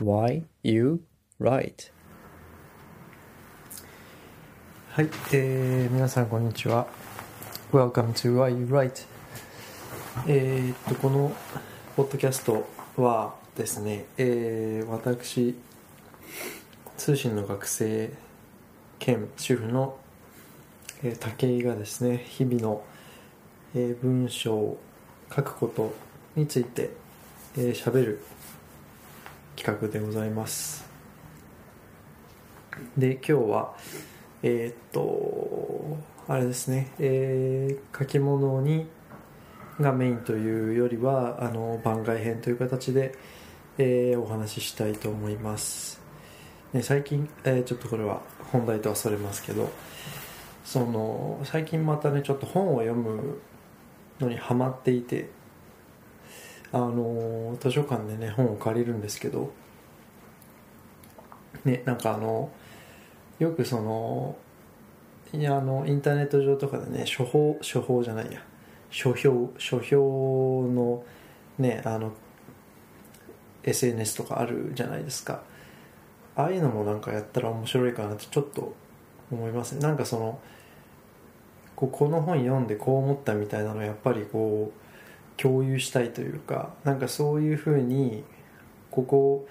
Why You Write? はい、えー、皆さんこんにちは。Welcome to Why You Write え、っとこのポッドキャストはですね、えー、私通信の学生兼主婦の、えー、武井がですね日々の、えー、文章を書くことについて喋、えー、る企画でございます。で今日はえー、っとあれですね、えー、書き物にがメインというよりはあの番外編という形で、えー、お話ししたいと思います、ね、最近、えー、ちょっとこれは本題とはそれますけどその最近またねちょっと本を読むのにハマっていてあの図書館でね本を借りるんですけどねなんかあのよくそのいやあのインターネット上とかでね処方処方じゃないや。書評書評のねあの SNS とかあるじゃないですか。ああいうのもなんかやったら面白いかなってちょっと思いますね。なんかそのここの本読んでこう思ったみたいなのやっぱりこう共有したいというかなんかそういうふうにここ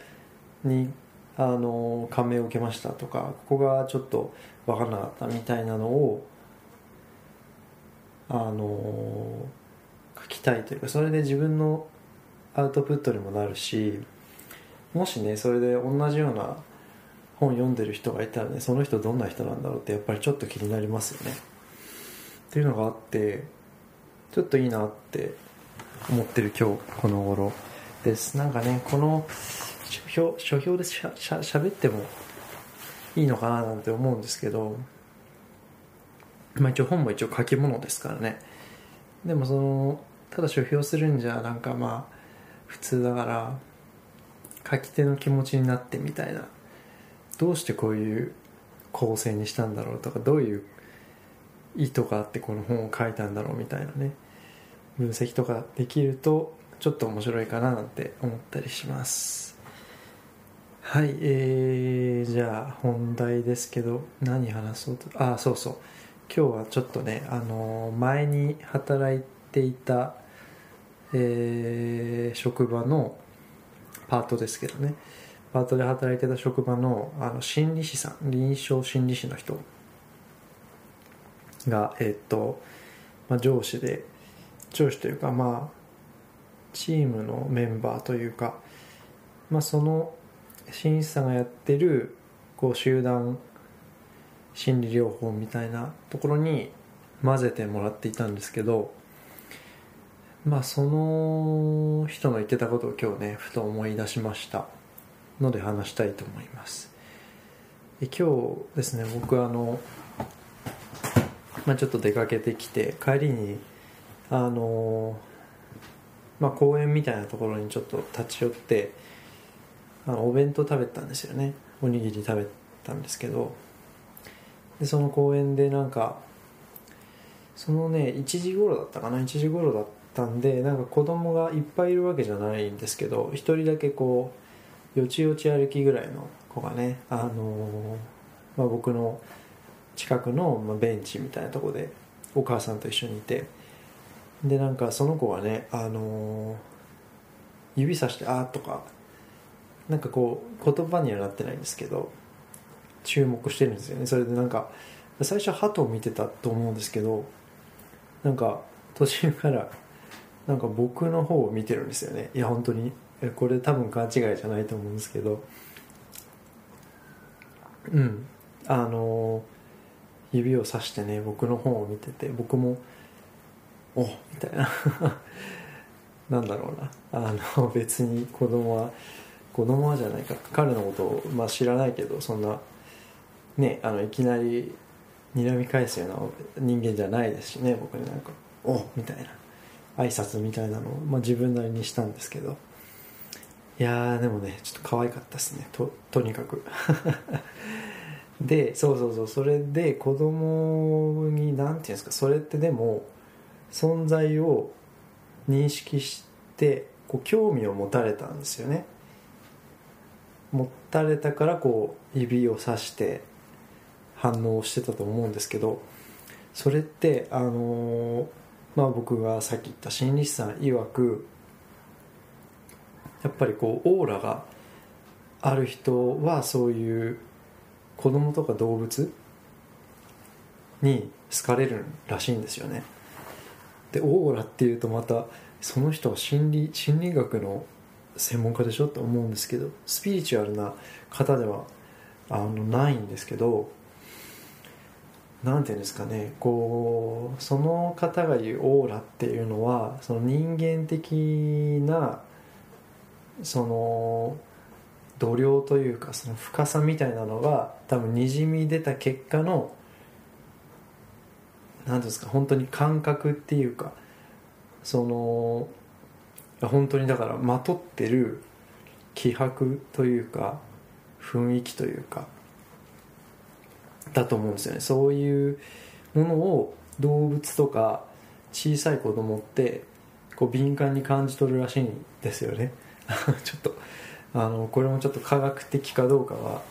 にあの感銘を受けましたとかここがちょっと分からなかったみたいなのをあの書きたいというかそれで自分のアウトプットにもなるしもしねそれで同じような本読んでる人がいたらねその人どんな人なんだろうってやっぱりちょっと気になりますよね。っていうのがあってちょっといいなって思ってる今日この頃です。なんかねこの書評書評でしゃしゃしゃべってもいいのかななんて思うんですけどまあ一応本も一応書き物ですからね。でもそのただ書評するんじゃなんかまあ普通だから書き手の気持ちになってみたいな。どうしてこういう構成にしたんだろうとかどういう意図があってこの本を書いたんだろうみたいなね。分析とかできるとちょっと面白いかななんて思ったりします。はいえー、じゃあ本題ですけど何話そうとあそうそう。今日はちょっとねあの前に働いていた、えー、職場のパートですけどね。パートで働いてた職場のあの心理師さん臨床心理師の人がえー、っと、まあ、上司で上司というかまあチームのメンバーというか、まあ、その審査がやってるこう集団心理療法みたいなところに混ぜてもらっていたんですけどまあその人の言ってたことを今日ねふと思い出しました。ので話したいと思います。今日ですね僕あの、まあ、ちょっと出かけてきて帰りにあのまあ公園みたいなところにちょっと立ち寄ってあのお弁当食べたんですよね。おにぎり食べたんですけど。でその公園でなんかそのね1時頃だったかな？1時頃だったんでなんか子供がいっぱいいるわけじゃないんですけど1人だけこうよちよち歩きぐらいの子がねあの、まあ、僕の近くのベンチみたいなとこでお母さんと一緒にいてでなんかその子はねあのー、指さして「あ」とかなんかこう言葉にはなってないんですけど注目してるんですよね。それでなんか最初鳩を見てたと思うんですけどなんか途中からなんか僕の方を見てるんですよね。いや本当に。これ多分勘違いじゃないと思うんですけど。うん。あの指をさしてね僕の方を見てて僕もおみたいな。なんだろうな。あの 別に子供は子供はじゃないか。彼のことを、まあ、知らないけどそんなねあのいきなり睨み返すような人間じゃないですしね僕になんか「おみたいな。挨拶みたいなのを、まあ、自分なりにしたんですけど。いやでもねちょっと可愛かったですね。ととにかく。でそうそうそう。それで子供に何て言うんですか。それってでも存在を認識してこう興味を持たれたんですよね。持たれたからこう指をさして反応してたと思うんですけどそれってあのー、まあ僕がさっき言った心理師さん曰くやっぱりこうオーラがある人はそういう子供とか動物に好かれるらしいんですよね。でオーラっていうとまたその人は心理心理学の専門家でしょ？って思うんですけどスピリチュアルな方ではあのないんですけど何て言うんですかねこうその方が言うオーラっていうのはその人間的なその度量というかその深さみたいなのが多分にじみ出た結果の何ですか本当に感覚っていうかその本当にだからまとってる気迫というか雰囲気というかだと思うんですよね。そういうものを動物とか小さい子供ってこう敏感に感じ取るらしいんですよね。ちょっとあのこれもちょっと科学的かどうかは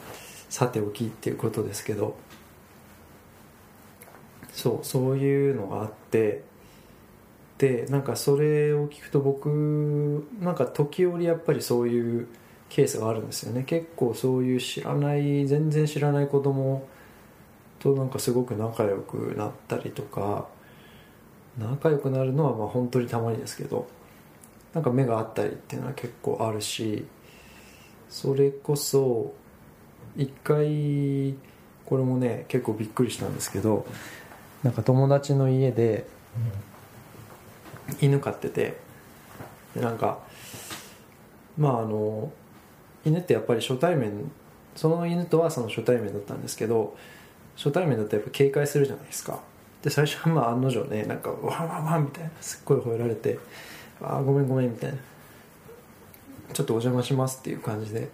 さておきっていうことですけど。そうそういうのがあってでなんかそれを聞くと僕なんか時折やっぱりそういうケースがあるんですよね。結構そういう知らない全然知らない子供となんかすごく仲良くなったりとか仲良くなるのはまあ本当にたまにですけどなんか目が合ったりっていうのは結構あるしそれこそ一回これもね結構びっくりしたんですけどなんか友達の家で犬飼っててでなんかまああの犬ってやっぱり初対面その犬とはその初対面だったんですけど初対面だとやっぱ警戒するじゃないですか。で最初はまあ案の定ねなんかワンワンワンみたいなすっごい吠えられてああごめんごめんみたいな。ちょっとお邪魔しますっていう感じで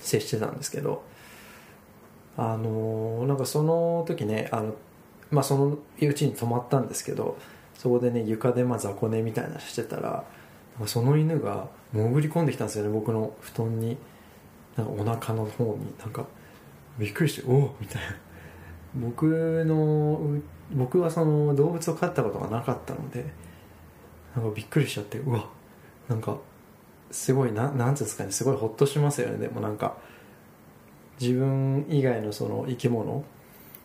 接してたんですけどあの、なんかその時ねあのまあそのうちに泊まったんですけどそこでね床でまあ雑魚寝みたいなしてたらその犬が潜り込んできたんですよね僕の布団に。なんかお腹の方に。なんかびっくりしておおみたいな。僕の僕はその動物を飼ったことがなかったのでなんかびっくりしちゃってうわなんかすごいななんていうんですかねすごいホッとしますよねでもなんか。自分以外のその生き物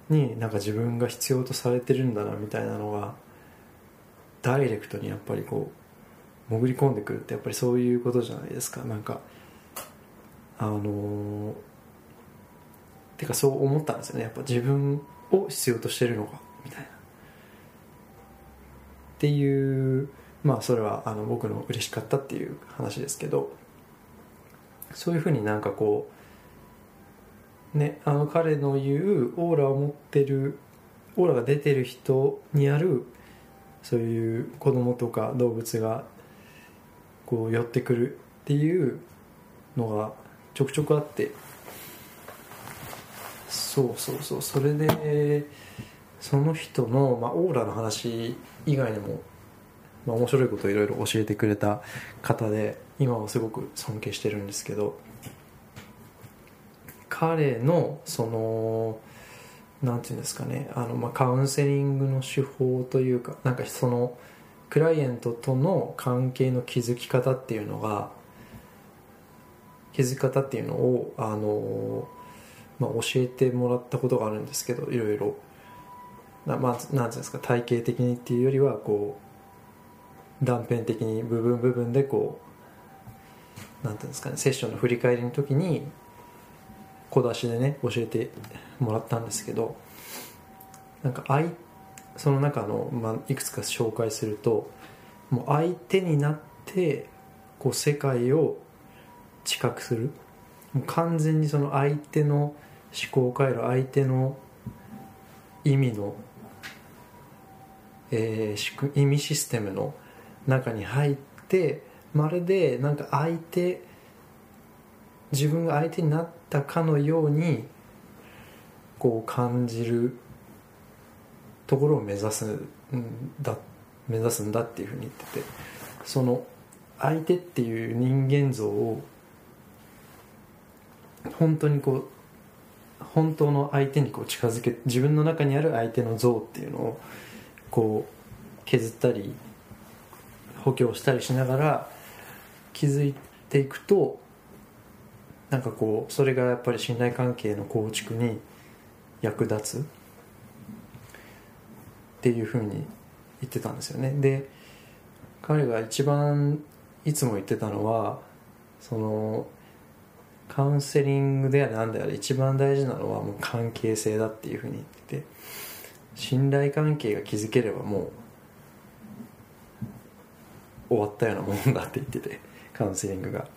になんか自分が必要とされてるんだなみたいなのがダイレクトにやっぱりこう潜り込んでくるってやっぱりそういうことじゃないですか。なんかあのー、てかそう思ったんですよね。やっぱ自分を必要としてるのかみたいな。っていうまあそれはあの僕の嬉しかったっていう話ですけどそういうふうになんかこうねあの彼の言うオーラを持ってるオーラが出てる人にあるそういう子供とか動物がこう寄ってくるっていうのがちょくちょくあって。そうそうそう。それでその人の、まあ、オーラの話以外にもまあ、面白いことをいろいろ教えてくれた方で今はすごく尊敬してるんですけど。彼のそのなんていうんですかねあの、まあ、カウンセリングの手法というかなんかそのクライアントとの関係の築き方っていうのが築き方っていうのをあの、まあ、教えてもらったことがあるんですけどいろいろ。な,、まあ、なんていうんですか体系的にっていうよりはこう断片的に部分部分でこうなんていうんですかねセッションの振り返りの時に小出しでね教えてもらったんですけどなんか相その中の、まあ、いくつか紹介するともう相手になってこう世界を知覚する。もう完全にその相手の思考回路相手の意味の、えー、意味システムの中に入ってまるでなんか相手自分が相手になってたかのようにこう感じるところを目指すんだ目指すんだっていうふうに言っててその相手っていう人間像を本当にこう本当の相手にこう近づけ自分の中にある相手の像っていうのをこう削ったり補強したりしながら気づいていくとなんかこうそれがやっぱり信頼関係の構築に役立つ？っていうふうに言ってたんですよね。で彼が一番いつも言ってたのはそのカウンセリングであれなんであれ一番大事なのはもう関係性だっていうふうに言ってて信頼関係が築ければもう終わったようなもんだって言っててカウンセリングが。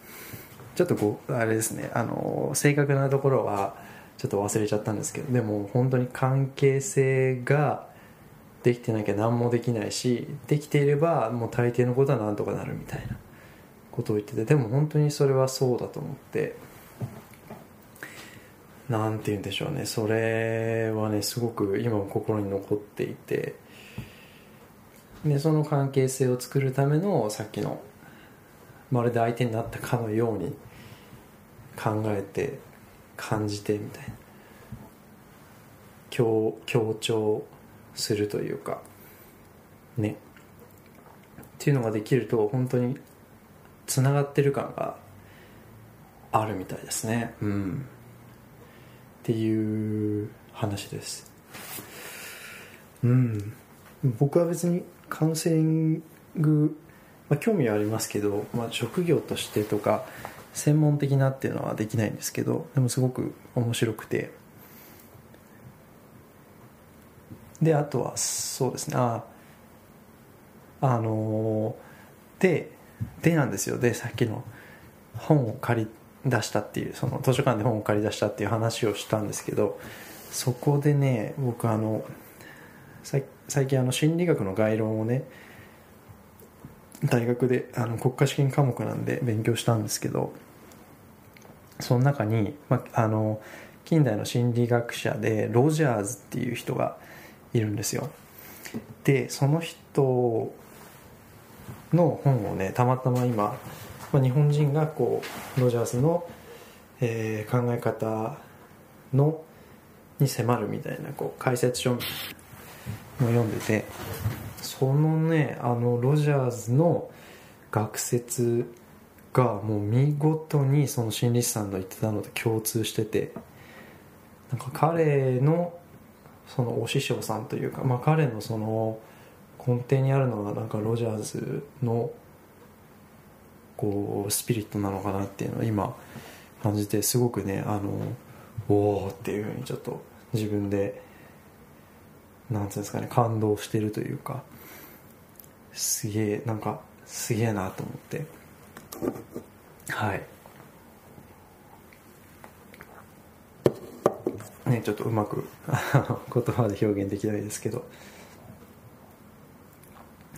ちょっとこうあれですねあの正確なところはちょっと忘れちゃったんですけどでも本当に関係性ができてなきゃ何もできないしできていればもう大抵のことはなんとかなるみたいなことを言っててでも本当にそれはそうだと思ってなんて言うんでしょうねそれはねすごく今も心に残っていてでその関係性を作るためのさっきのまるで相手になったかのように考えて感じてみたいな。強強調するというかね。っていうのができると本当につながってる感があるみたいですね。うん。っていう話です。うん。僕は別にカウンセリング、まあ、興味はありますけど、まあ、職業としてとか専門的なっていうのはできないんですけどでもすごく面白くて。であとはそうですね。ああのででなんですよ。でさっきの本を借り出したっていうその図書館で本を借り出したっていう話をしたんですけどそこでね僕あの最近あの心理学の概論をね大学であの国家試験科目なんで勉強したんですけどその中に、まあ、あの近代の心理学者でロジャーズっていう人がいるんですよ。でその人の本をねたまたま今、まあ、日本人がこうロジャーズの、えー、考え方のに迫るみたいなこう解説書も読んでてそのねあのロジャーズの学説がもう見事にその心理師さんが言ってたのと共通しててなんか彼のそのお師匠さんというか、まあ、彼のその根底にあるのはなんかロジャーズのこうスピリットなのかなっていうのを今感じてすごくねあのおおっていうふうにちょっと自分でなんていうんですかね感動してるというかすげえなんかすげえなと思って。はい。ねちょっとうまく 言葉で表現できないですけど。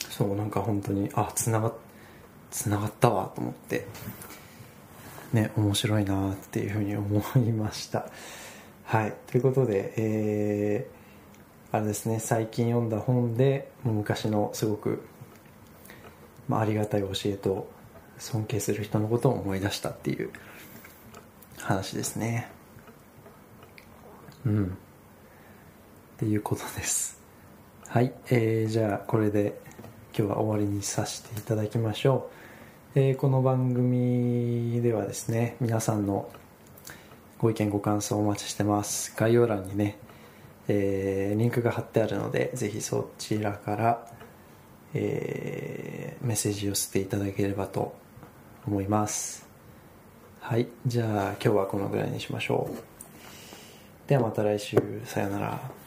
そうなんか本当にあつながつながったわと思って。ね面白いなっていうふうに思いました。はい。ということでえー、あれですね最近読んだ本で昔のすごく、まあ、ありがたい教えと尊敬する人のことを思い出したっていう話ですね。うん。っていうことです。はい、えー、じゃあこれで今日は終わりにさせていただきましょう、えー、この番組ではですね皆さんのご意見ご感想お待ちしてます。概要欄にね、えー、リンクが貼ってあるのでぜひそちらから、えー、メッセージを寄せていただければと思います。はいじゃあ今日はこのぐらいにしましょう。ではまた来週。さよなら。